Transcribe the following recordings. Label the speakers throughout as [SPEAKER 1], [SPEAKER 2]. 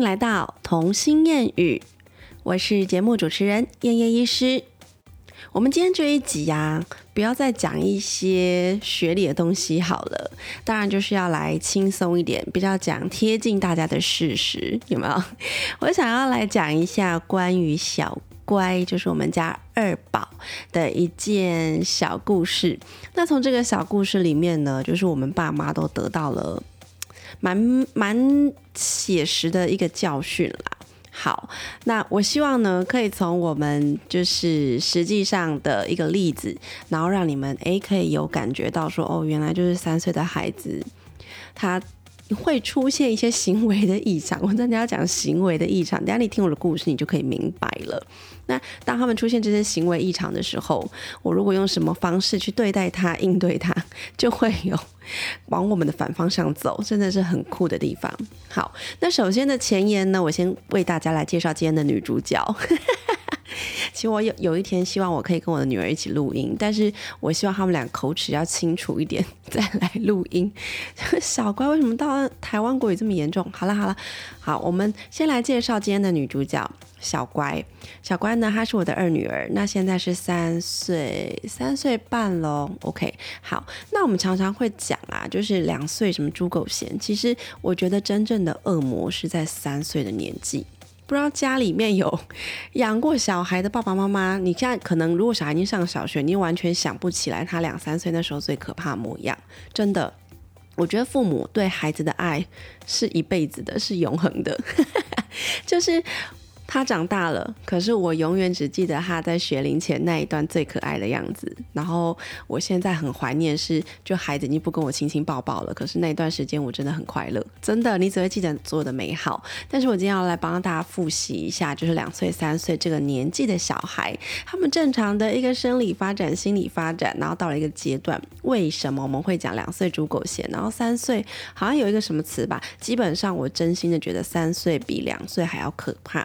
[SPEAKER 1] 迎来到童心谚语，我是节目主持人燕燕医师。我们今天这一集呀，不要再讲一些学理的东西好了，当然就是要来轻松一点，比较讲贴近大家的事实，有没有？我想要来讲一下关于小乖，就是我们家二宝的一件小故事。那从这个小故事里面呢，就是我们爸妈都得到了蛮蛮写实的一个教训啦。好，那我希望呢，可以从我们就是实际上的一个例子，然后让你们诶可以有感觉到说，哦，原来就是三岁的孩子，他会出现一些行为的异常。我真的要讲行为的异常，等下你听我的故事，你就可以明白了。那当他们出现这些行为异常的时候，我如果用什么方式去对待他、应对他，就会有。往我们的反方向走，真的是很酷的地方。好，那首先的前言呢，我先为大家来介绍今天的女主角。其实我有有一天希望我可以跟我的女儿一起录音，但是我希望他们俩口齿要清楚一点再来录音。小乖为什么到台湾国语这么严重？好了好了，好，我们先来介绍今天的女主角小乖。小乖呢，她是我的二女儿，那现在是三岁三岁半喽。OK，好，那我们常常会讲啊，就是两岁什么猪狗嫌，其实我觉得真正的恶魔是在三岁的年纪。不知道家里面有养过小孩的爸爸妈妈，你现在可能如果小孩已经上小学，你完全想不起来他两三岁那时候最可怕模样。真的，我觉得父母对孩子的爱是一辈子的，是永恒的，就是。他长大了，可是我永远只记得他在学龄前那一段最可爱的样子。然后我现在很怀念，是就孩子已经不跟我亲亲抱抱了，可是那一段时间我真的很快乐，真的，你只会记得所有的美好。但是我今天要来帮大家复习一下，就是两岁、三岁这个年纪的小孩，他们正常的一个生理发展、心理发展，然后到了一个阶段，为什么我们会讲两岁猪狗嫌，然后三岁好像有一个什么词吧？基本上我真心的觉得三岁比两岁还要可怕。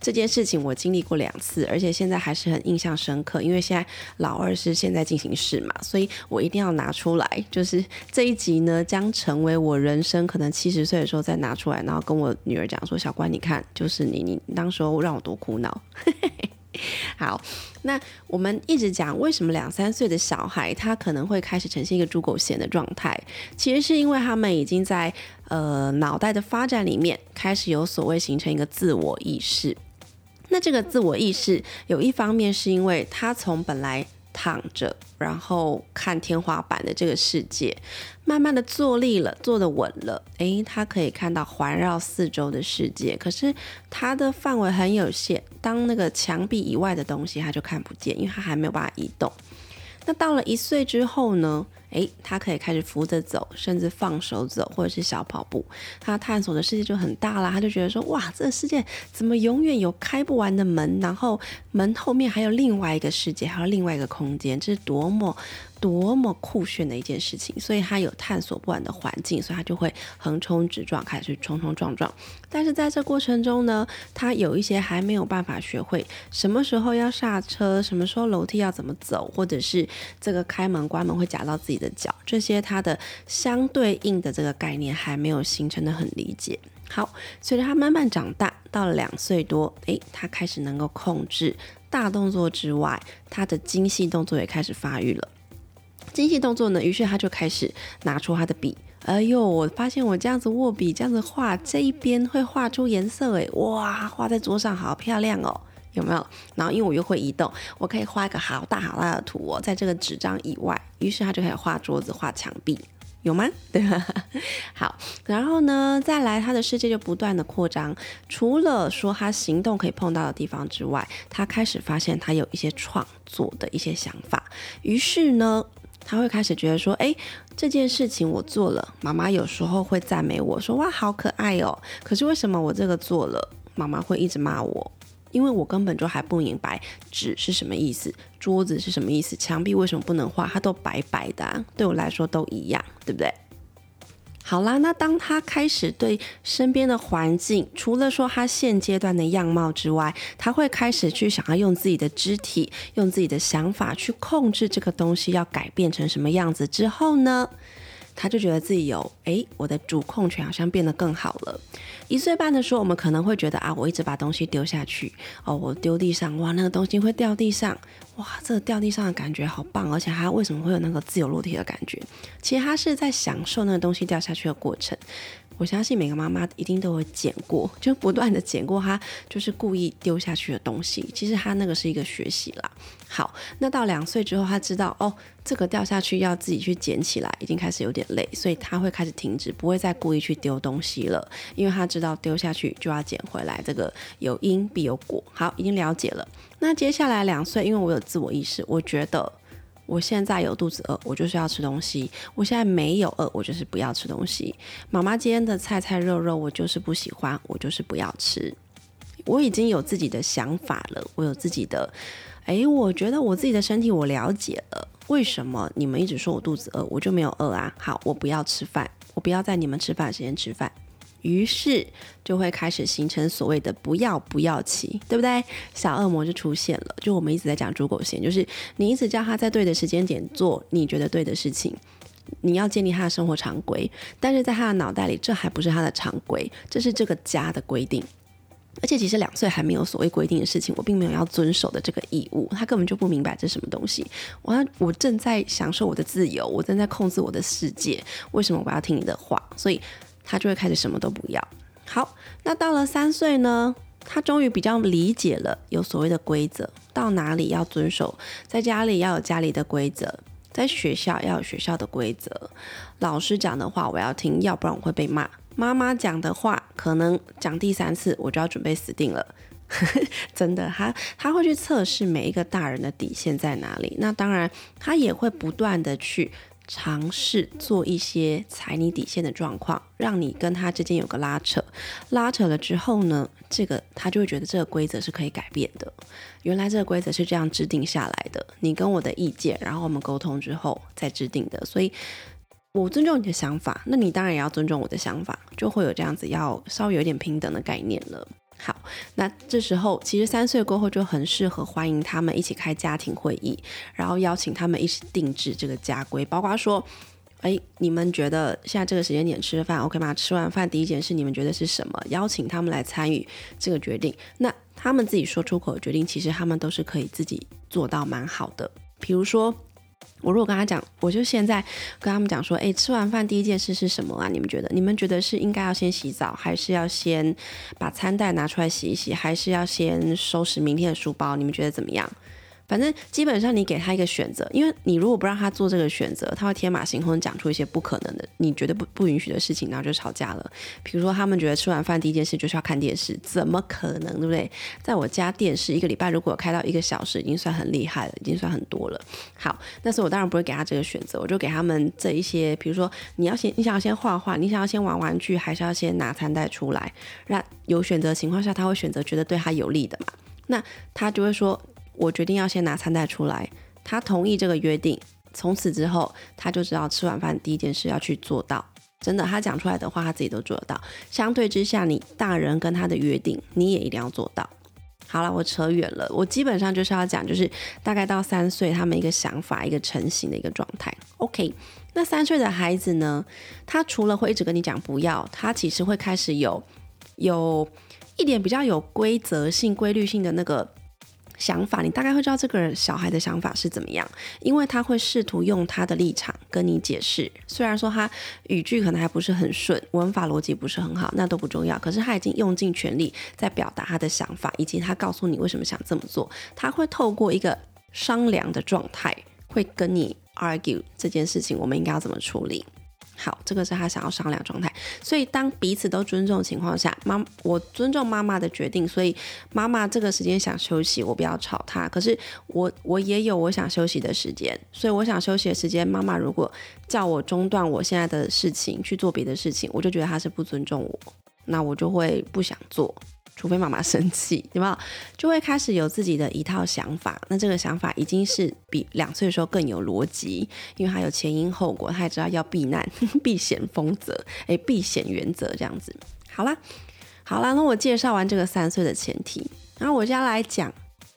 [SPEAKER 1] 这件事情我经历过两次，而且现在还是很印象深刻。因为现在老二是现在进行式嘛，所以我一定要拿出来。就是这一集呢，将成为我人生可能七十岁的时候再拿出来，然后跟我女儿讲说：“小关，你看，就是你，你当时候让我多苦恼。”好，那我们一直讲为什么两三岁的小孩他可能会开始呈现一个猪狗嫌的状态，其实是因为他们已经在呃脑袋的发展里面开始有所谓形成一个自我意识。那这个自我意识有一方面是因为他从本来躺着，然后看天花板的这个世界，慢慢的坐立了，坐的稳了，诶，他可以看到环绕四周的世界，可是他的范围很有限，当那个墙壁以外的东西他就看不见，因为他还没有办法移动。那到了一岁之后呢？诶，他可以开始扶着走，甚至放手走，或者是小跑步。他探索的世界就很大了。他就觉得说，哇，这个世界怎么永远有开不完的门？然后门后面还有另外一个世界，还有另外一个空间，这是多么多么酷炫的一件事情。所以他有探索不完的环境，所以他就会横冲直撞，开始冲冲撞撞。但是在这过程中呢，他有一些还没有办法学会什么时候要刹车，什么时候楼梯要怎么走，或者是这个开门关门会夹到自己。的脚，这些它的相对应的这个概念还没有形成的很理解。好，随着他慢慢长大，到了两岁多，诶，他开始能够控制大动作之外，他的精细动作也开始发育了。精细动作呢，于是他就开始拿出他的笔。哎呦，我发现我这样子握笔，这样子画，这一边会画出颜色，诶，哇，画在桌上好漂亮哦。有没有？然后因为我又会移动，我可以画一个好大好大的图哦，在这个纸张以外。于是他就可以画桌子、画墙壁，有吗？对吧？好，然后呢，再来他的世界就不断的扩张。除了说他行动可以碰到的地方之外，他开始发现他有一些创作的一些想法。于是呢，他会开始觉得说，哎，这件事情我做了，妈妈有时候会赞美我说，哇，好可爱哦。可是为什么我这个做了，妈妈会一直骂我？因为我根本就还不明白纸是什么意思，桌子是什么意思，墙壁为什么不能画？它都白白的，对我来说都一样，对不对？好啦，那当他开始对身边的环境，除了说他现阶段的样貌之外，他会开始去想要用自己的肢体、用自己的想法去控制这个东西要改变成什么样子之后呢？他就觉得自己有，诶，我的主控权好像变得更好了。一岁半的时候，我们可能会觉得啊，我一直把东西丢下去，哦，我丢地上，哇，那个东西会掉地上，哇，这个掉地上的感觉好棒，而且他为什么会有那个自由落体的感觉？其实他是在享受那个东西掉下去的过程。我相信每个妈妈一定都会捡过，就不断的捡过他就是故意丢下去的东西。其实他那个是一个学习啦。好，那到两岁之后，他知道哦，这个掉下去要自己去捡起来，已经开始有点累，所以他会开始停止，不会再故意去丢东西了，因为他知道丢下去就要捡回来，这个有因必有果。好，已经了解了。那接下来两岁，因为我有自我意识，我觉得。我现在有肚子饿，我就是要吃东西；我现在没有饿，我就是不要吃东西。妈妈今天的菜菜肉肉，我就是不喜欢，我就是不要吃。我已经有自己的想法了，我有自己的，哎，我觉得我自己的身体我了解了。为什么你们一直说我肚子饿，我就没有饿啊？好，我不要吃饭，我不要在你们吃饭时间吃饭。于是就会开始形成所谓的“不要不要期”，对不对？小恶魔就出现了。就我们一直在讲猪狗线，就是你一直叫他在对的时间点做你觉得对的事情，你要建立他的生活常规。但是在他的脑袋里，这还不是他的常规，这是这个家的规定。而且其实两岁还没有所谓规定的事情，我并没有要遵守的这个义务，他根本就不明白这是什么东西。我要我正在享受我的自由，我正在控制我的世界，为什么我要听你的话？所以。他就会开始什么都不要。好，那到了三岁呢？他终于比较理解了有所谓的规则，到哪里要遵守，在家里要有家里的规则，在学校要有学校的规则。老师讲的话我要听，要不然我会被骂。妈妈讲的话可能讲第三次我就要准备死定了。真的，他他会去测试每一个大人的底线在哪里。那当然，他也会不断的去。尝试做一些踩你底线的状况，让你跟他之间有个拉扯，拉扯了之后呢，这个他就会觉得这个规则是可以改变的。原来这个规则是这样制定下来的，你跟我的意见，然后我们沟通之后再制定的。所以我尊重你的想法，那你当然也要尊重我的想法，就会有这样子要稍微有点平等的概念了。好，那这时候其实三岁过后就很适合欢迎他们一起开家庭会议，然后邀请他们一起定制这个家规，包括说，哎，你们觉得现在这个时间点吃饭 OK 吗？吃完饭第一件事你们觉得是什么？邀请他们来参与这个决定，那他们自己说出口的决定，其实他们都是可以自己做到蛮好的，比如说。我如果跟他讲，我就现在跟他们讲说，哎，吃完饭第一件事是什么啊？你们觉得？你们觉得是应该要先洗澡，还是要先把餐袋拿出来洗一洗，还是要先收拾明天的书包？你们觉得怎么样？反正基本上你给他一个选择，因为你如果不让他做这个选择，他会天马行空讲出一些不可能的、你觉得不不允许的事情，然后就吵架了。比如说，他们觉得吃完饭第一件事就是要看电视，怎么可能，对不对？在我家电视一个礼拜如果开到一个小时，已经算很厉害了，已经算很多了。好，但是我当然不会给他这个选择，我就给他们这一些，比如说你要先，你想要先画画，你想要先玩玩具，还是要先拿餐袋出来？那有选择情况下，他会选择觉得对他有利的嘛？那他就会说。我决定要先拿餐袋出来，他同意这个约定。从此之后，他就知道吃晚饭第一件事要去做到。真的，他讲出来的话，他自己都做得到。相对之下，你大人跟他的约定，你也一定要做到。好了，我扯远了。我基本上就是要讲，就是大概到三岁，他们一个想法、一个成型的一个状态。OK，那三岁的孩子呢，他除了会一直跟你讲不要，他其实会开始有有一点比较有规则性、规律性的那个。想法，你大概会知道这个小孩的想法是怎么样，因为他会试图用他的立场跟你解释。虽然说他语句可能还不是很顺，文法逻辑不是很好，那都不重要。可是他已经用尽全力在表达他的想法，以及他告诉你为什么想这么做。他会透过一个商量的状态，会跟你 argue 这件事情，我们应该要怎么处理。好，这个是他想要商量状态，所以当彼此都尊重的情况下，妈，我尊重妈妈的决定，所以妈妈这个时间想休息，我不要吵她。可是我我也有我想休息的时间，所以我想休息的时间，妈妈如果叫我中断我现在的事情去做别的事情，我就觉得她是不尊重我，那我就会不想做。除非妈妈生气，对吧？就会开始有自己的一套想法。那这个想法已经是比两岁的时候更有逻辑，因为他有前因后果，他也知道要避难、避险风则，哎，避险原则这样子。好啦，好啦，那我介绍完这个三岁的前提，然后我接下来讲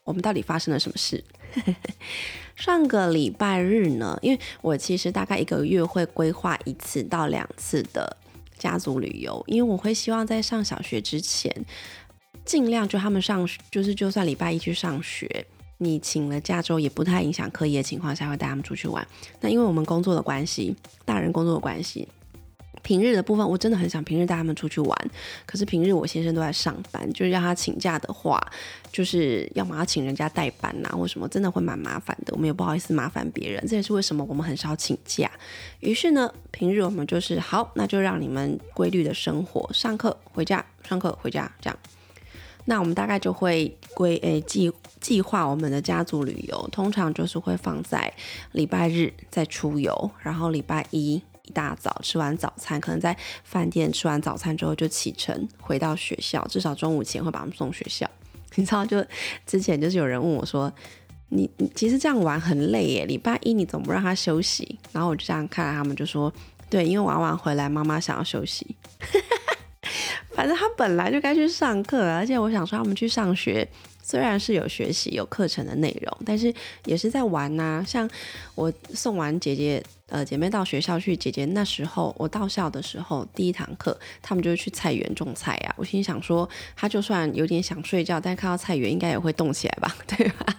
[SPEAKER 1] 我们到底发生了什么事。上个礼拜日呢，因为我其实大概一个月会规划一次到两次的家族旅游，因为我会希望在上小学之前，尽量就他们上，就是就算礼拜一去上学，你请了假之后也不太影响课业的情况下，会带他们出去玩。那因为我们工作的关系，大人工作的关系。平日的部分，我真的很想平日带他们出去玩，可是平日我先生都在上班，就是让他请假的话，就是要么要请人家代班呐，或什么，真的会蛮麻烦的。我们也不好意思麻烦别人，这也是为什么我们很少请假。于是呢，平日我们就是好，那就让你们规律的生活，上课回家，上课回家这样。那我们大概就会规诶计计划我们的家族旅游，通常就是会放在礼拜日再出游，然后礼拜一。一大早吃完早餐，可能在饭店吃完早餐之后就启程回到学校，至少中午前会把他们送学校。你知道，就之前就是有人问我说：“你你其实这样玩很累耶，礼拜一你总不让他休息？”然后我就这样看，他们就说：“对，因为玩完回来妈妈想要休息。”反正他本来就该去上课，而且我想说他们去上学。虽然是有学习有课程的内容，但是也是在玩呐。像我送完姐姐呃姐妹到学校去，姐姐那时候我到校的时候，第一堂课他们就去菜园种菜呀。我心想说，他就算有点想睡觉，但看到菜园应该也会动起来吧，对吧？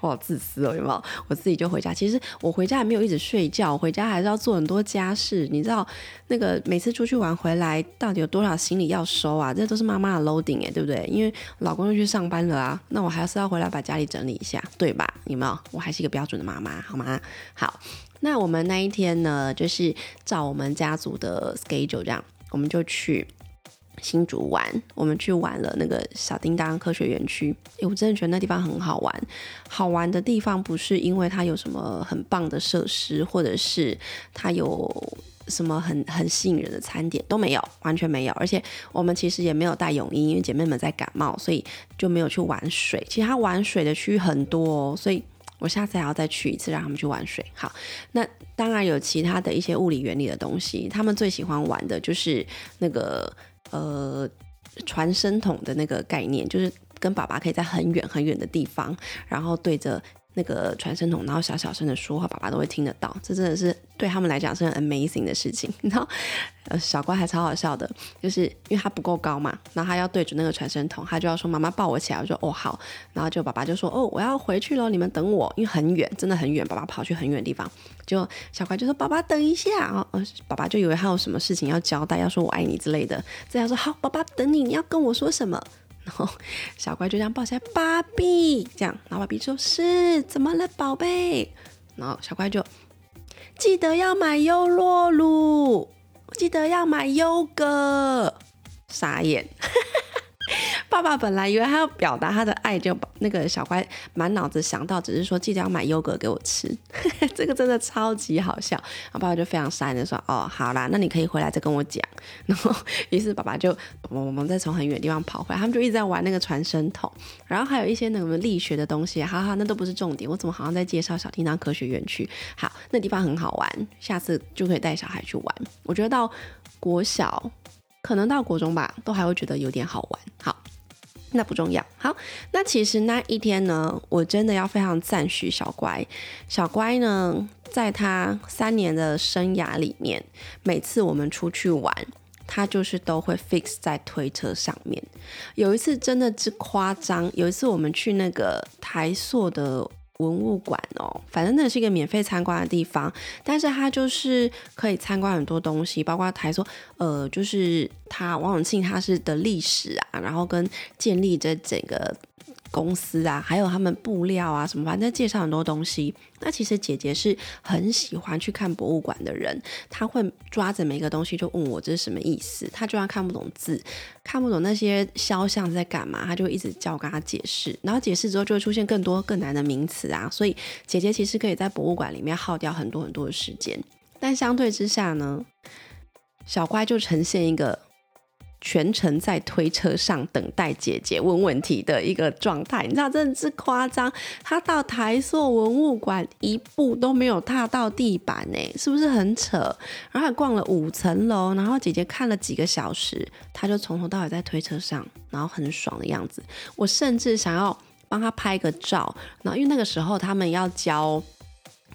[SPEAKER 1] 我好自私哦，有没有？我自己就回家。其实我回家也没有一直睡觉，回家还是要做很多家事。你知道那个每次出去玩回来，到底有多少行李要收啊？这都是妈妈的 loading 哎，对不对？因为老公又去上班了啊，那我还是要回来把家里整理一下，对吧？有没有？我还是一个标准的妈妈，好吗？好，那我们那一天呢，就是照我们家族的 schedule 这样，我们就去。新竹玩，我们去玩了那个小叮当科学园区。哎，我真的觉得那地方很好玩。好玩的地方不是因为它有什么很棒的设施，或者是它有什么很很吸引人的餐点，都没有，完全没有。而且我们其实也没有带泳衣，因为姐妹们在感冒，所以就没有去玩水。其实它玩水的区域很多哦，所以我下次还要再去一次，让他们去玩水。好，那当然有其他的一些物理原理的东西，他们最喜欢玩的就是那个。呃，传声筒的那个概念，就是跟爸爸可以在很远很远的地方，然后对着。那个传声筒，然后小小声的说话，爸爸都会听得到。这真的是对他们来讲是很 amazing 的事情。然后，呃，小乖还超好笑的，就是因为他不够高嘛，然后他要对准那个传声筒，他就要说妈妈抱我起来。我说哦好，然后就爸爸就说哦我要回去了，你们等我，因为很远，真的很远。爸爸跑去很远的地方，就小乖就说爸爸等一下啊，爸爸就以为他有什么事情要交代，要说我爱你之类的。这样说好，爸爸等你，你要跟我说什么？然后小乖就这样抱起来，芭比这样，然后芭比说：“是怎么了，宝贝？”然后小乖就记得要买优洛鲁，记得要买优格，傻眼。爸爸本来以为他要表达他的爱，就把那个小乖满脑子想到只是说记得要买优格给我吃，这个真的超级好笑。然后爸爸就非常善的说：“哦，好啦，那你可以回来再跟我讲。”然后于是爸爸就我们再从很远的地方跑回来，他们就一直在玩那个传声筒，然后还有一些那个力学的东西，哈哈，那都不是重点。我怎么好像在介绍小叮当科学园区？好，那地方很好玩，下次就可以带小孩去玩。我觉得到国小，可能到国中吧，都还会觉得有点好玩。好。那不重要。好，那其实那一天呢，我真的要非常赞许小乖。小乖呢，在他三年的生涯里面，每次我们出去玩，他就是都会 fix 在推车上面。有一次真的之夸张，有一次我们去那个台塑的。文物馆哦，反正那是一个免费参观的地方，但是它就是可以参观很多东西，包括台说，呃，就是他王永庆他是的历史啊，然后跟建立这整个。公司啊，还有他们布料啊，什么反正介绍很多东西。那其实姐姐是很喜欢去看博物馆的人，她会抓着每一个东西就问我这是什么意思。她就算看不懂字，看不懂那些肖像在干嘛，她就一直叫我跟她解释。然后解释之后就会出现更多更难的名词啊，所以姐姐其实可以在博物馆里面耗掉很多很多的时间。但相对之下呢，小乖就呈现一个。全程在推车上等待姐姐问问题的一个状态，你知道真的是夸张。他到台塑文物馆一步都没有踏到地板呢，是不是很扯？然后还逛了五层楼，然后姐姐看了几个小时，他就从头到尾在推车上，然后很爽的样子。我甚至想要。帮他拍个照。然后因为那个时候他们要交。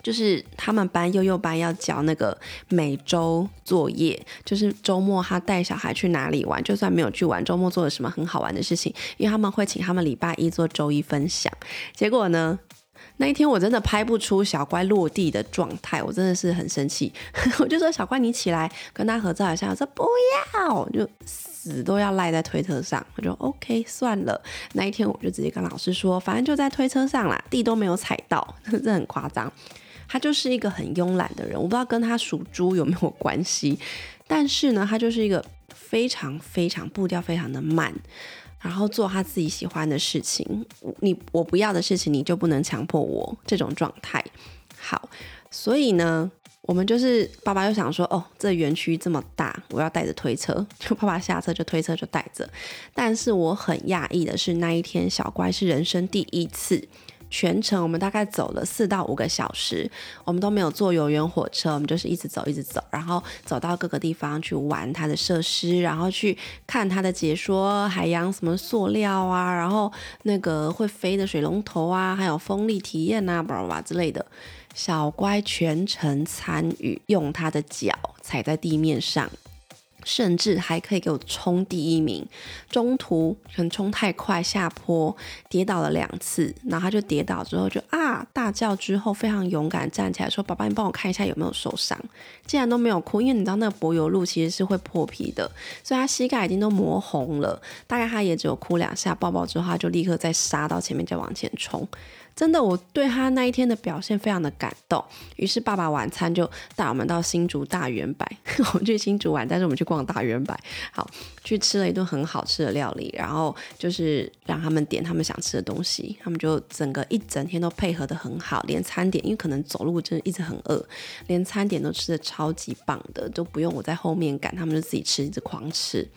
[SPEAKER 1] 就是他们班幼幼班要交那个每周作业，就是周末他带小孩去哪里玩，就算没有去玩，周末做了什么很好玩的事情，因为他们会请他们礼拜一做周一分享。结果呢，那一天我真的拍不出小乖落地的状态，我真的是很生气，我就说小乖你起来跟他合照一下，我说不要，就死都要赖在推车上，我就 OK 算了。那一天我就直接跟老师说，反正就在推车上啦，地都没有踩到，这很夸张。他就是一个很慵懒的人，我不知道跟他属猪有没有关系，但是呢，他就是一个非常非常步调非常的慢，然后做他自己喜欢的事情，你我不要的事情你就不能强迫我这种状态。好，所以呢，我们就是爸爸就想说，哦，这园区这么大，我要带着推车，就爸爸下车就推车就带着。但是我很讶异的是，那一天小乖是人生第一次。全程我们大概走了四到五个小时，我们都没有坐游园火车，我们就是一直走，一直走，然后走到各个地方去玩它的设施，然后去看它的解说，海洋什么塑料啊，然后那个会飞的水龙头啊，还有风力体验啊，巴拉巴拉之类的。小乖全程参与，用他的脚踩在地面上。甚至还可以给我冲第一名，中途可能冲太快下坡跌倒了两次，然后他就跌倒之后就啊大叫，之后非常勇敢站起来说：“爸爸，你帮我看一下有没有受伤。”竟然都没有哭，因为你知道那个柏油路其实是会破皮的，所以他膝盖已经都磨红了。大概他也只有哭两下，抱抱之后他就立刻再杀到前面再往前冲。真的，我对他那一天的表现非常的感动。于是爸爸晚餐就带我们到新竹大圆柏，我们去新竹玩，但是我们去逛大圆柏，好去吃了一顿很好吃的料理，然后就是让他们点他们想吃的东西，他们就整个一整天都配合的很好，连餐点因为可能走路真的一直很饿，连餐点都吃的超级棒的，都不用我在后面赶，他们就自己吃，一直狂吃，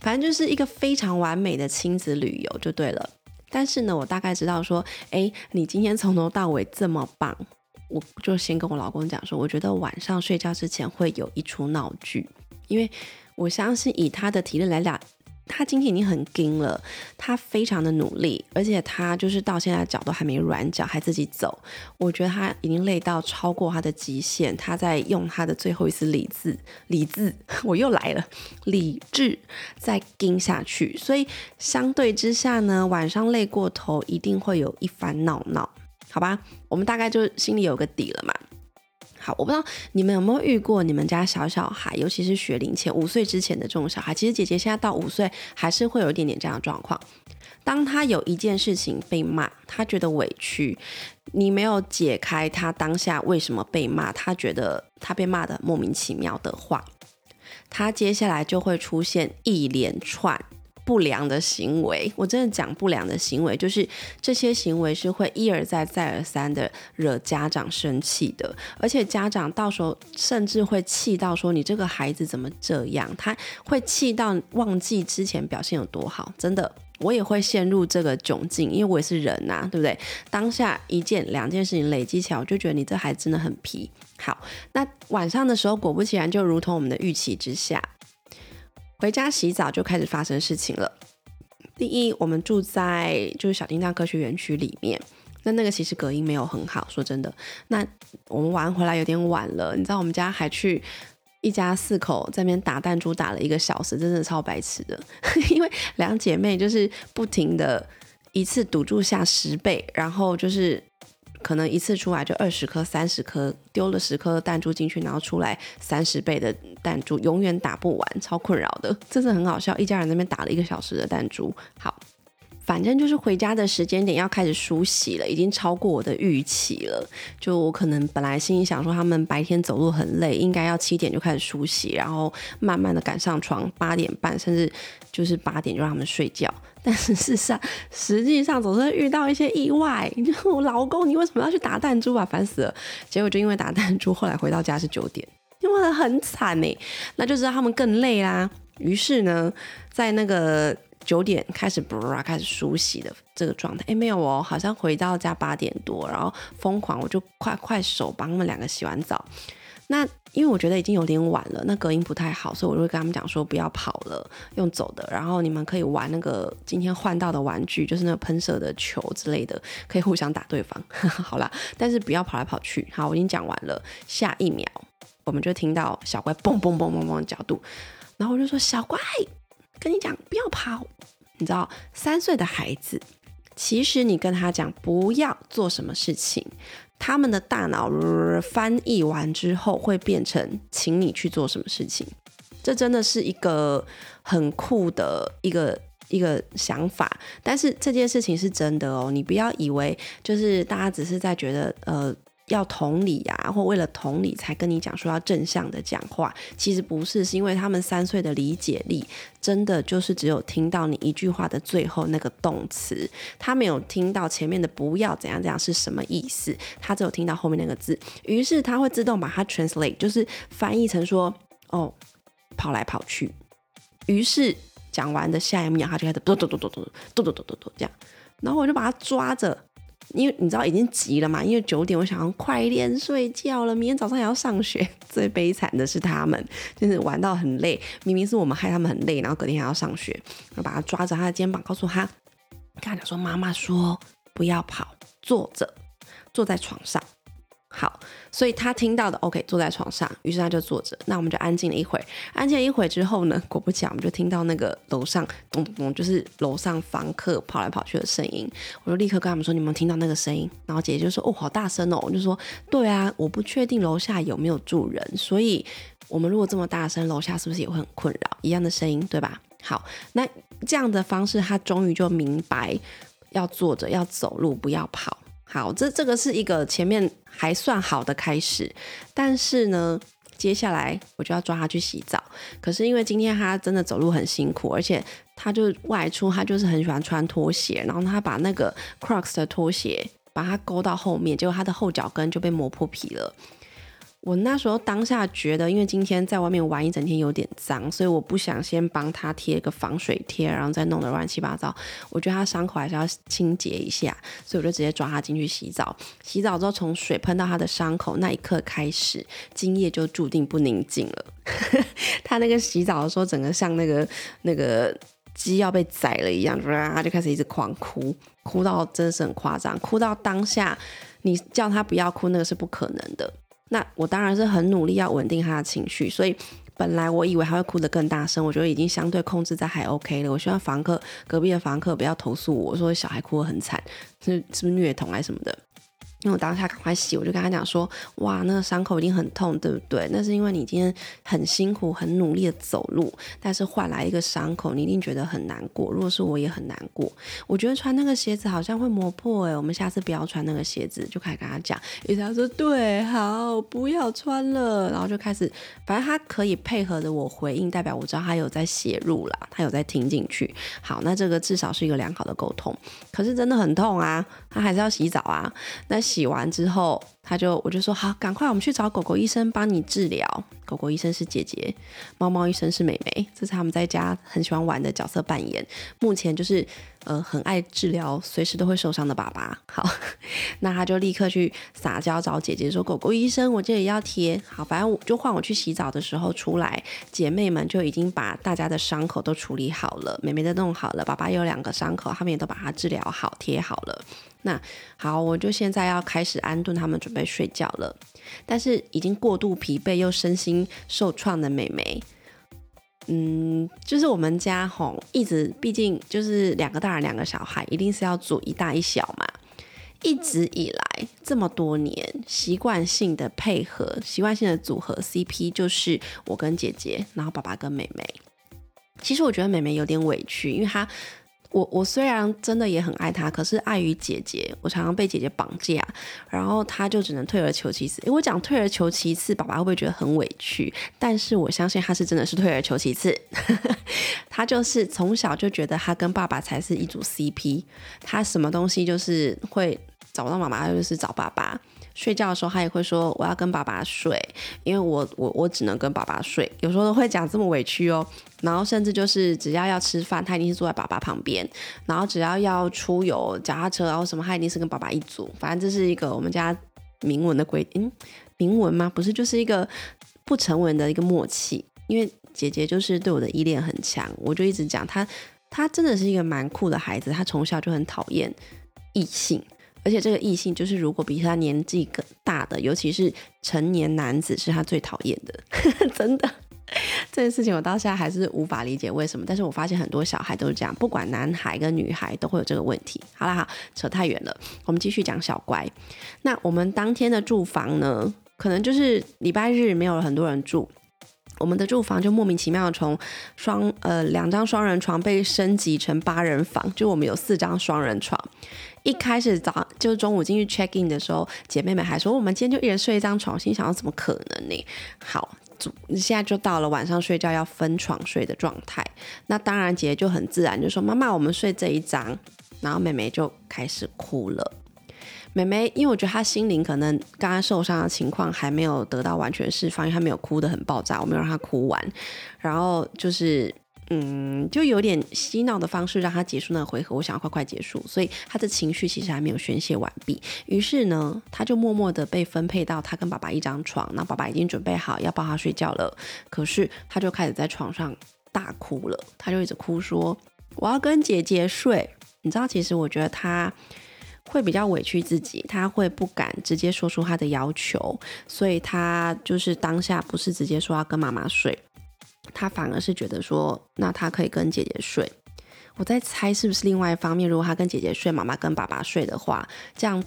[SPEAKER 1] 反正就是一个非常完美的亲子旅游就对了。但是呢，我大概知道说，哎，你今天从头到尾这么棒，我就先跟我老公讲说，我觉得晚上睡觉之前会有一出闹剧，因为我相信以他的体力来讲。他今天已经很精了，他非常的努力，而且他就是到现在脚都还没软脚，还自己走。我觉得他已经累到超过他的极限，他在用他的最后一丝理智，理智，我又来了，理智在盯下去。所以相对之下呢，晚上累过头，一定会有一番闹闹，好吧？我们大概就心里有个底了嘛。我不知道你们有没有遇过你们家小小孩，尤其是学龄前五岁之前的这种小孩。其实姐姐现在到五岁，还是会有一点点这样的状况。当他有一件事情被骂，他觉得委屈，你没有解开他当下为什么被骂，他觉得他被骂的莫名其妙的话，他接下来就会出现一连串。不良的行为，我真的讲不良的行为，就是这些行为是会一而再、再而三的惹家长生气的，而且家长到时候甚至会气到说：“你这个孩子怎么这样？”他会气到忘记之前表现有多好。真的，我也会陷入这个窘境，因为我也是人呐，对不对？当下一件、两件事情累积起来，我就觉得你这孩子真的很皮。好，那晚上的时候，果不其然，就如同我们的预期之下。回家洗澡就开始发生事情了。第一，我们住在就是小叮当科学园区里面，那那个其实隔音没有很好，说真的。那我们玩回来有点晚了，你知道我们家还去一家四口在那边打弹珠打了一个小时，真的超白痴的。因为两姐妹就是不停的一次赌注下十倍，然后就是。可能一次出来就二十颗、三十颗，丢了十颗弹珠进去，然后出来三十倍的弹珠，永远打不完，超困扰的，真的很好笑。一家人那边打了一个小时的弹珠，好，反正就是回家的时间点要开始梳洗了，已经超过我的预期了。就我可能本来心里想说，他们白天走路很累，应该要七点就开始梳洗，然后慢慢的赶上床，八点半甚至就是八点就让他们睡觉。但是事实上，实际上总是遇到一些意外。我老公，你为什么要去打弹珠啊？烦死了！结果就因为打弹珠，后来回到家是九点，因为很惨呢。那就知道他们更累啦。于是呢，在那个九点开始不开始梳洗的这个状态，哎，没有哦，好像回到家八点多，然后疯狂，我就快快手帮他们两个洗完澡。那因为我觉得已经有点晚了，那隔音不太好，所以我就会跟他们讲说不要跑了，用走的。然后你们可以玩那个今天换到的玩具，就是那个喷射的球之类的，可以互相打对方。好啦，但是不要跑来跑去。好，我已经讲完了。下一秒，我们就听到小怪蹦蹦蹦蹦蹦的角度，然后我就说小怪，跟你讲不要跑。你知道，三岁的孩子，其实你跟他讲不要做什么事情。他们的大脑翻译完之后，会变成请你去做什么事情。这真的是一个很酷的一个一个想法。但是这件事情是真的哦，你不要以为就是大家只是在觉得呃。要同理呀，或为了同理才跟你讲说要正向的讲话，其实不是，是因为他们三岁的理解力真的就是只有听到你一句话的最后那个动词，他没有听到前面的不要怎样怎样是什么意思，他只有听到后面那个字，于是他会自动把它 translate，就是翻译成说哦跑来跑去，于是讲完的下一秒他就开始嘟嘟嘟嘟嘟嘟嘟嘟嘟嘟这样，然后我就把他抓着。因为你知道已经急了嘛，因为九点我想要快点睡觉了，明天早上还要上学。最悲惨的是他们，就是玩到很累，明明是我们害他们很累，然后隔天还要上学。然后把他抓着他的肩膀，告诉他，跟他讲说：“妈妈说不要跑，坐着，坐在床上。”好，所以他听到的 OK，坐在床上，于是他就坐着。那我们就安静了一会，安静了一会之后呢，果不其然，我们就听到那个楼上咚咚咚，就是楼上房客跑来跑去的声音。我就立刻跟他们说：“你们听到那个声音？”然后姐姐就说：“哦，好大声哦！”我就说：“对啊，我不确定楼下有没有住人，所以我们如果这么大声，楼下是不是也会很困扰？一样的声音，对吧？”好，那这样的方式，他终于就明白要坐着，要走路，不要跑。好，这这个是一个前面还算好的开始，但是呢，接下来我就要抓他去洗澡。可是因为今天他真的走路很辛苦，而且他就外出，他就是很喜欢穿拖鞋，然后他把那个 Crocs 的拖鞋把它勾到后面，结果他的后脚跟就被磨破皮了。我那时候当下觉得，因为今天在外面玩一整天有点脏，所以我不想先帮他贴个防水贴，然后再弄得乱七八糟。我觉得他伤口还是要清洁一下，所以我就直接抓他进去洗澡。洗澡之后，从水喷到他的伤口那一刻开始，今夜就注定不宁静了。他那个洗澡的时候，整个像那个那个鸡要被宰了一样，他就开始一直狂哭，哭到真是很夸张，哭到当下你叫他不要哭，那个是不可能的。那我当然是很努力要稳定他的情绪，所以本来我以为他会哭得更大声，我觉得已经相对控制在还 OK 了。我希望房客隔壁的房客不要投诉我说小孩哭得很惨，是是不是虐童啊什么的。因为我当下赶快洗，我就跟他讲说：“哇，那个伤口一定很痛，对不对？那是因为你今天很辛苦、很努力的走路，但是换来一个伤口，你一定觉得很难过。如果是我也很难过。我觉得穿那个鞋子好像会磨破，哎，我们下次不要穿那个鞋子。”就开始跟他讲，于是他说：“对，好，不要穿了。”然后就开始，反正他可以配合着我回应，代表我知道他有在写入啦，他有在听进去。好，那这个至少是一个良好的沟通。可是真的很痛啊，他还是要洗澡啊。那。洗完之后，他就我就说好，赶快我们去找狗狗医生帮你治疗。狗狗医生是姐姐，猫猫医生是妹妹，这是他们在家很喜欢玩的角色扮演。目前就是呃很爱治疗，随时都会受伤的爸爸。好，那他就立刻去撒娇找姐姐说：“狗狗医生，我这里要贴。”好，反正我就换我去洗澡的时候出来，姐妹们就已经把大家的伤口都处理好了，妹妹都弄好了，爸爸有两个伤口，他们也都把它治疗好，贴好了。那好，我就现在要开始安顿他们，准备睡觉了。但是已经过度疲惫又身心受创的美眉，嗯，就是我们家吼，一直毕竟就是两个大人两个小孩，一定是要组一大一小嘛。一直以来这么多年，习惯性的配合，习惯性的组合 CP 就是我跟姐姐，然后爸爸跟妹妹。其实我觉得妹妹有点委屈，因为她。我我虽然真的也很爱他，可是碍于姐姐，我常常被姐姐绑架，然后他就只能退而求其次。因为我讲退而求其次，爸爸会不会觉得很委屈？但是我相信他是真的是退而求其次，他就是从小就觉得他跟爸爸才是一组 CP，他什么东西就是会找不到妈妈，就是找爸爸。睡觉的时候，他也会说我要跟爸爸睡，因为我我我只能跟爸爸睡。有时候都会讲这么委屈哦，然后甚至就是只要要吃饭，他一定是坐在爸爸旁边；然后只要要出游、脚踏车然后什么，他一定是跟爸爸一组。反正这是一个我们家明文的规，嗯，明文吗？不是，就是一个不成文的一个默契。因为姐姐就是对我的依恋很强，我就一直讲她，她真的是一个蛮酷的孩子。她从小就很讨厌异性，而且这个异性就是如果比他年纪更大的，尤其是成年男子，是他最讨厌的。真的，这件事情我到现在还是无法理解为什么。但是我发现很多小孩都是这样，不管男孩跟女孩都会有这个问题。好了，好，扯太远了，我们继续讲小乖。那我们当天的住房呢，可能就是礼拜日没有很多人住。我们的住房就莫名其妙的从双呃两张双人床被升级成八人房，就我们有四张双人床。一开始早就中午进去 check in 的时候，姐妹们还说我们今天就一人睡一张床，心想怎么可能呢？好，现在就到了晚上睡觉要分床睡的状态。那当然姐姐就很自然就说妈妈我们睡这一张，然后妹妹就开始哭了。妹妹，因为我觉得她心灵可能刚刚受伤的情况还没有得到完全释放，因为她没有哭得很爆炸，我没有让她哭完，然后就是嗯，就有点嬉闹的方式让她结束那个回合，我想要快快结束，所以她的情绪其实还没有宣泄完毕。于是呢，她就默默的被分配到她跟爸爸一张床，那爸爸已经准备好要抱她睡觉了，可是她就开始在床上大哭了，她就一直哭说我要跟姐姐睡。你知道，其实我觉得她。会比较委屈自己，他会不敢直接说出他的要求，所以他就是当下不是直接说要跟妈妈睡，他反而是觉得说，那他可以跟姐姐睡。我在猜是不是另外一方面，如果他跟姐姐睡，妈妈跟爸爸睡的话，这样。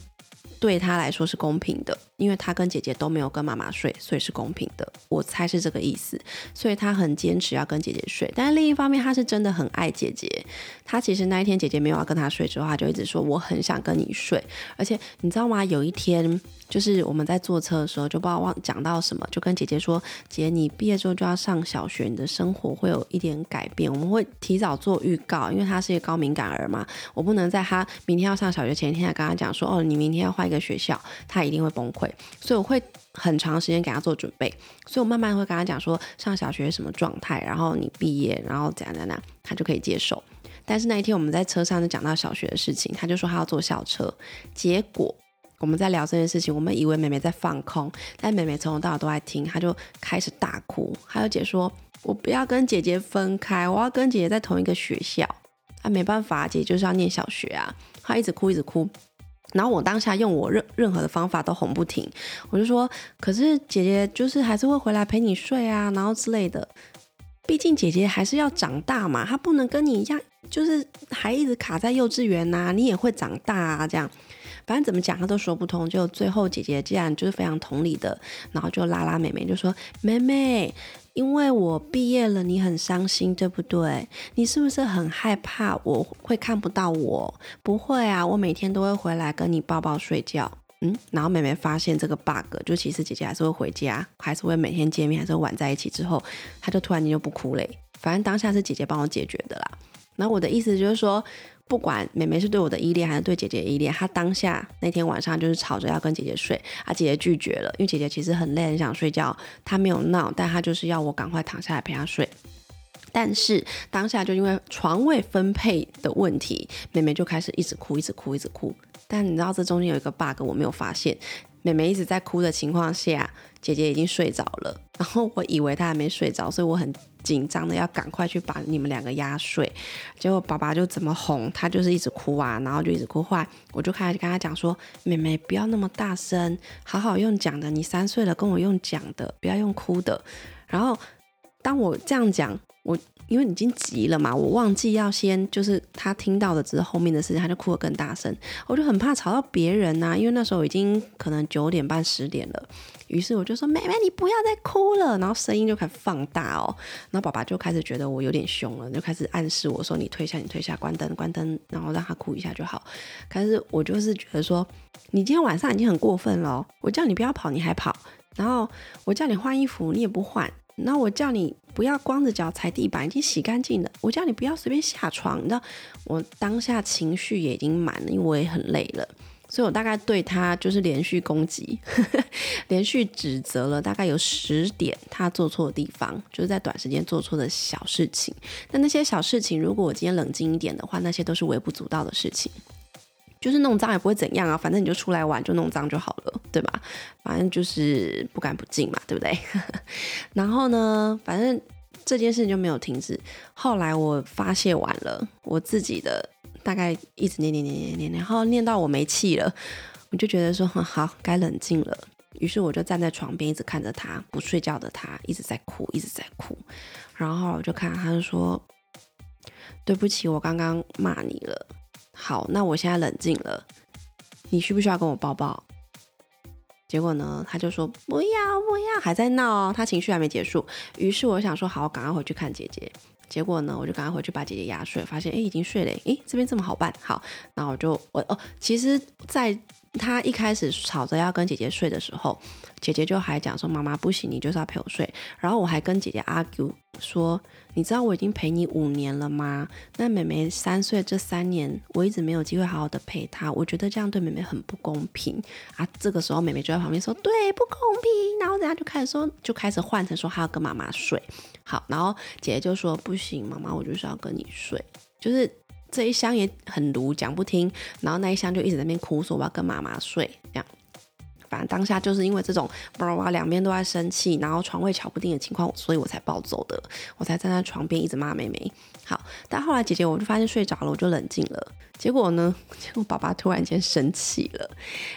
[SPEAKER 1] 对他来说是公平的，因为他跟姐姐都没有跟妈妈睡，所以是公平的。我猜是这个意思，所以他很坚持要跟姐姐睡。但是另一方面，他是真的很爱姐姐。他其实那一天姐姐没有要跟他睡之后，他就一直说我很想跟你睡。而且你知道吗？有一天。就是我们在坐车的时候，就不知道忘讲到什么，就跟姐姐说：“姐，你毕业之后就要上小学，你的生活会有一点改变。我们会提早做预告，因为他是一个高敏感儿嘛，我不能在他明天要上小学前一天跟他讲说，哦，你明天要换一个学校，他一定会崩溃。所以我会很长时间给他做准备，所以我慢慢会跟他讲说，上小学什么状态，然后你毕业，然后怎样怎样，他就可以接受。但是那一天我们在车上就讲到小学的事情，他就说他要坐校车，结果。我们在聊这件事情，我们以为妹妹在放空，但妹妹从头到尾都在听，她就开始大哭。还有姐说：“我不要跟姐姐分开，我要跟姐姐在同一个学校。”啊，没办法，姐姐就是要念小学啊。她一直哭，一直哭。然后我当下用我任任何的方法都哄不停，我就说：“可是姐姐就是还是会回来陪你睡啊，然后之类的。毕竟姐姐还是要长大嘛，她不能跟你一样，就是还一直卡在幼稚园呐。你也会长大啊，这样。”反正怎么讲她都说不通，就最后姐姐既然就是非常同理的，然后就拉拉妹妹就说：“妹妹，因为我毕业了，你很伤心，对不对？你是不是很害怕我会看不到我？不会啊，我每天都会回来跟你抱抱睡觉。嗯，然后妹妹发现这个 bug，就其实姐姐还是会回家，还是会每天见面，还是会玩在一起。之后，她就突然间就不哭嘞。反正当下是姐姐帮我解决的啦。然后我的意思就是说。不管妹妹是对我的依恋还是对姐姐依恋，她当下那天晚上就是吵着要跟姐姐睡，啊，姐姐拒绝了，因为姐姐其实很累，很想睡觉，她没有闹，但她就是要我赶快躺下来陪她睡。但是当下就因为床位分配的问题，妹妹就开始一直哭，一直哭，一直哭。但你知道这中间有一个 bug，我没有发现。妹妹一直在哭的情况下，姐姐已经睡着了。然后我以为她还没睡着，所以我很紧张的要赶快去把你们两个压睡。结果爸爸就怎么哄她，就是一直哭啊，然后就一直哭。坏我就开始跟她讲说：“妹妹不要那么大声，好好用讲的。你三岁了，跟我用讲的，不要用哭的。”然后当我这样讲，我。因为已经急了嘛，我忘记要先就是他听到的只是后面的事情，他就哭得更大声，我就很怕吵到别人呐。因为那时候已经可能九点半十点了，于是我就说：“妹妹，你不要再哭了。”然后声音就开始放大哦，然后爸爸就开始觉得我有点凶了，就开始暗示我说：“你退下，你退下，关灯，关灯，然后让他哭一下就好。”可是我就是觉得说，你今天晚上已经很过分了，我叫你不要跑你还跑，然后我叫你换衣服你也不换。那我叫你不要光着脚踩地板，已经洗干净了。我叫你不要随便下床，你知道，我当下情绪也已经满了，因为我也很累了，所以我大概对他就是连续攻击，连续指责了大概有十点他做错的地方，就是在短时间做错的小事情。但那些小事情，如果我今天冷静一点的话，那些都是微不足道的事情。就是弄脏也不会怎样啊，反正你就出来玩就弄脏就好了，对吧？反正就是不干不净嘛，对不对？然后呢，反正这件事情就没有停止。后来我发泄完了，我自己的大概一直念念念念念，然后念到我没气了，我就觉得说好该冷静了。于是我就站在床边，一直看着他不睡觉的他，一直在哭，一直在哭。然后我就看他就说：“对不起，我刚刚骂你了。好，那我现在冷静了，你需不需要跟我抱抱？”结果呢，他就说：“不要，不要，还在闹，他情绪还没结束。”于是我想说：“好，赶快回去看姐姐。”结果呢，我就赶快回去把姐姐压睡，发现哎，已经睡了。哎，这边这么好办，好，那我就我哦，其实，在。他一开始吵着要跟姐姐睡的时候，姐姐就还讲说：“妈妈不行，你就是要陪我睡。”然后我还跟姐姐 argue 说：“你知道我已经陪你五年了吗？那妹妹三岁这三年，我一直没有机会好好的陪她，我觉得这样对妹妹很不公平啊！”这个时候妹妹就在旁边说：“对，不公平。”然后人家就开始说，就开始换成说她要跟妈妈睡。好，然后姐姐就说：“不行，妈妈，我就是要跟你睡。”就是。这一箱也很毒，讲不听，然后那一箱就一直在那边哭，说我要跟妈妈睡，这样。反正当下就是因为这种，哇哇，两边都在生气，然后床位瞧不定的情况，所以我才暴走的，我才站在床边一直骂妹妹。好，但后来姐姐我就发现睡着了，我就冷静了。结果呢，结果爸爸突然间生气了，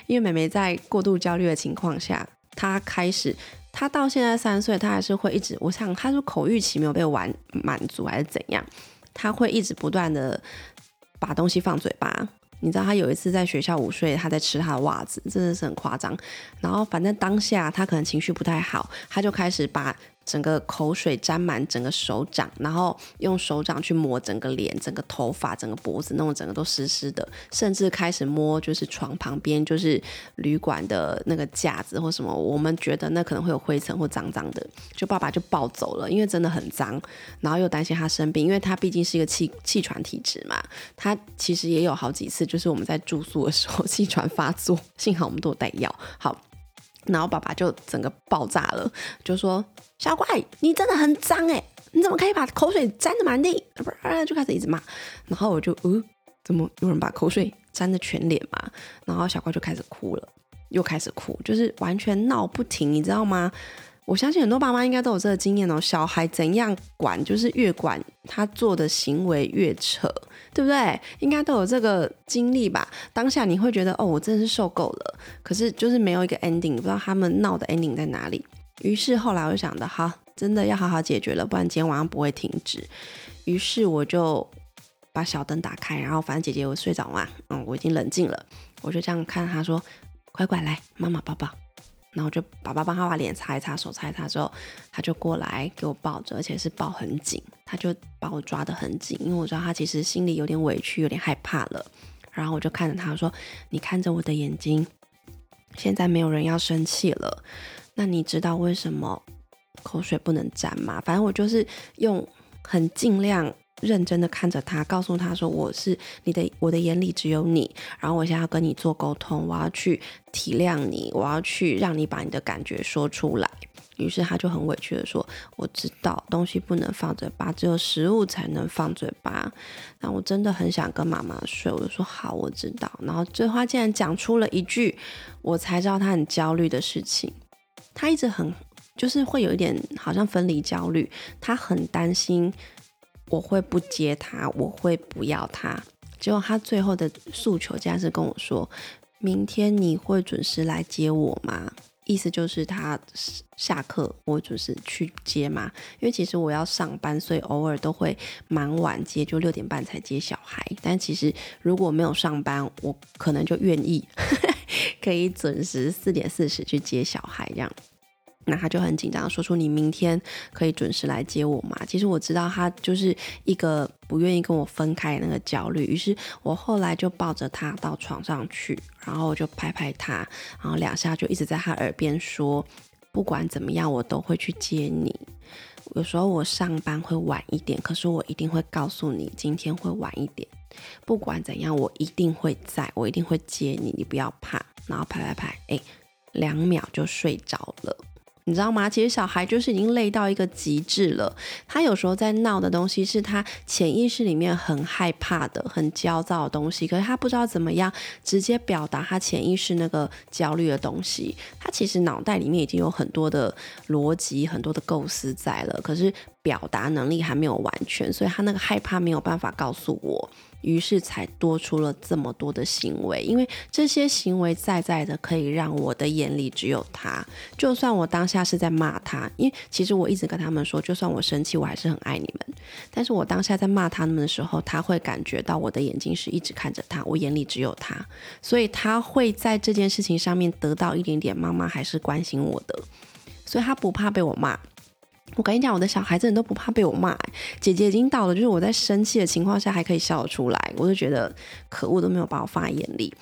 [SPEAKER 1] 因为妹妹在过度焦虑的情况下，她开始，她到现在三岁，她还是会一直，我想她是口欲期没有被完满足，还是怎样？他会一直不断的把东西放嘴巴，你知道他有一次在学校午睡，他在吃他的袜子，真的是很夸张。然后反正当下他可能情绪不太好，他就开始把。整个口水沾满整个手掌，然后用手掌去摸整个脸、整个头发、整个脖子，弄得整个都湿湿的，甚至开始摸就是床旁边，就是旅馆的那个架子或什么，我们觉得那可能会有灰尘或脏脏的，就爸爸就抱走了，因为真的很脏，然后又担心他生病，因为他毕竟是一个气气喘体质嘛，他其实也有好几次就是我们在住宿的时候气喘发作，幸好我们都有带药，好。然后爸爸就整个爆炸了，就说：“小怪，你真的很脏哎！你怎么可以把口水沾的满地？”就开始一直骂。然后我就，嗯，怎么有人把口水沾的全脸嘛？然后小怪就开始哭了，又开始哭，就是完全闹不停，你知道吗？我相信很多爸妈应该都有这个经验哦。小孩怎样管，就是越管他做的行为越扯，对不对？应该都有这个经历吧。当下你会觉得哦，我真的是受够了。可是就是没有一个 ending，不知道他们闹的 ending 在哪里。于是后来我就想的，好，真的要好好解决了，不然今天晚上不会停止。于是我就把小灯打开，然后反正姐姐我睡着嘛，嗯，我已经冷静了，我就这样看他说：“乖乖来，妈妈抱抱。”然后就爸爸帮他把脸擦一擦，手擦一擦之后，他就过来给我抱着，而且是抱很紧，他就把我抓得很紧，因为我知道他其实心里有点委屈，有点害怕了。然后我就看着他说：“你看着我的眼睛，现在没有人要生气了。那你知道为什么口水不能沾吗？反正我就是用很尽量。”认真的看着他，告诉他说：“我是你的，我的眼里只有你。然后我现在要跟你做沟通，我要去体谅你，我要去让你把你的感觉说出来。”于是他就很委屈的说：“我知道东西不能放嘴巴，只有食物才能放嘴巴。那我真的很想跟妈妈睡。”我就说：“好，我知道。”然后最后他竟然讲出了一句，我才知道他很焦虑的事情。他一直很就是会有一点好像分离焦虑，他很担心。我会不接他，我会不要他。结果他最后的诉求竟然是跟我说：“明天你会准时来接我吗？”意思就是他下课我准时去接嘛。因为其实我要上班，所以偶尔都会蛮晚接，就六点半才接小孩。但其实如果没有上班，我可能就愿意 可以准时四点四十去接小孩这样。那他就很紧张，说出你明天可以准时来接我吗？其实我知道他就是一个不愿意跟我分开那个焦虑，于是我后来就抱着他到床上去，然后我就拍拍他，然后两下就一直在他耳边说，不管怎么样我都会去接你。有时候我上班会晚一点，可是我一定会告诉你今天会晚一点。不管怎样，我一定会在，我一定会接你，你不要怕。然后拍拍拍，哎，两秒就睡着了。你知道吗？其实小孩就是已经累到一个极致了。他有时候在闹的东西是他潜意识里面很害怕的、很焦躁的东西，可是他不知道怎么样直接表达他潜意识那个焦虑的东西。他其实脑袋里面已经有很多的逻辑、很多的构思在了，可是表达能力还没有完全，所以他那个害怕没有办法告诉我。于是才多出了这么多的行为，因为这些行为在在的可以让我的眼里只有他。就算我当下是在骂他，因为其实我一直跟他们说，就算我生气，我还是很爱你们。但是我当下在骂他们的时候，他会感觉到我的眼睛是一直看着他，我眼里只有他，所以他会在这件事情上面得到一点点妈妈还是关心我的，所以他不怕被我骂。我跟你讲，我的小孩子都不怕被我骂。姐姐已经到了，就是我在生气的情况下还可以笑得出来，我就觉得可恶，都没有把我放在眼里。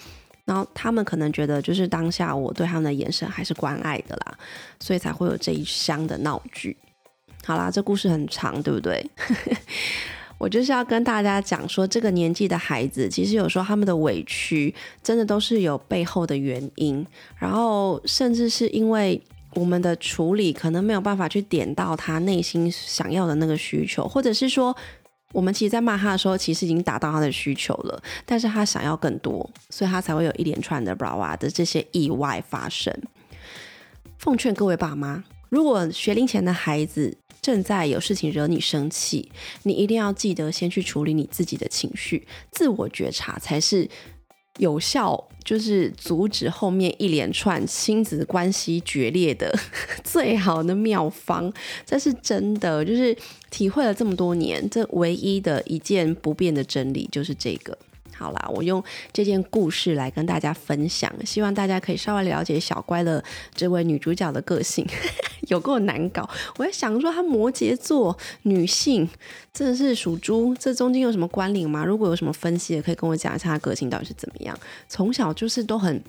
[SPEAKER 1] 然后他们可能觉得，就是当下我对他们的眼神还是关爱的啦，所以才会有这一箱的闹剧。好啦，这故事很长，对不对？我就是要跟大家讲说，这个年纪的孩子，其实有时候他们的委屈，真的都是有背后的原因，然后甚至是因为。我们的处理可能没有办法去点到他内心想要的那个需求，或者是说，我们其实，在骂他的时候，其实已经达到他的需求了，但是他想要更多，所以他才会有一连串的 b r a a 的这些意外发生。奉劝各位爸妈，如果学龄前的孩子正在有事情惹你生气，你一定要记得先去处理你自己的情绪，自我觉察才是。有效就是阻止后面一连串亲子关系决裂的 最好的妙方，这是真的，就是体会了这么多年，这唯一的一件不变的真理就是这个。好啦，我用这件故事来跟大家分享，希望大家可以稍微了解小乖的这位女主角的个性，有够难搞。我在想说，她摩羯座女性，真的是属猪，这中间有什么关联吗？如果有什么分析，也可以跟我讲一下她个性到底是怎么样。从小就是都很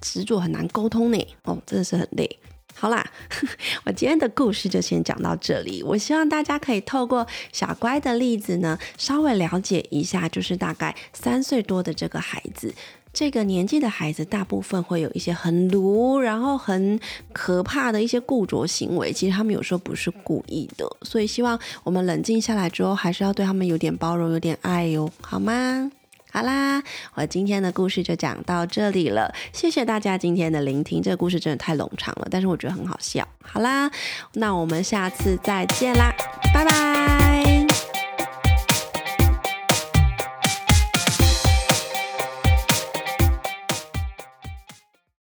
[SPEAKER 1] 执着，很难沟通呢。哦，真的是很累。好啦，我今天的故事就先讲到这里。我希望大家可以透过小乖的例子呢，稍微了解一下，就是大概三岁多的这个孩子，这个年纪的孩子，大部分会有一些很鲁，然后很可怕的一些固着行为。其实他们有时候不是故意的，所以希望我们冷静下来之后，还是要对他们有点包容，有点爱哟，好吗？好啦，我今天的故事就讲到这里了，谢谢大家今天的聆听。这个故事真的太冗长了，但是我觉得很好笑。好啦，那我们下次再见啦，拜拜。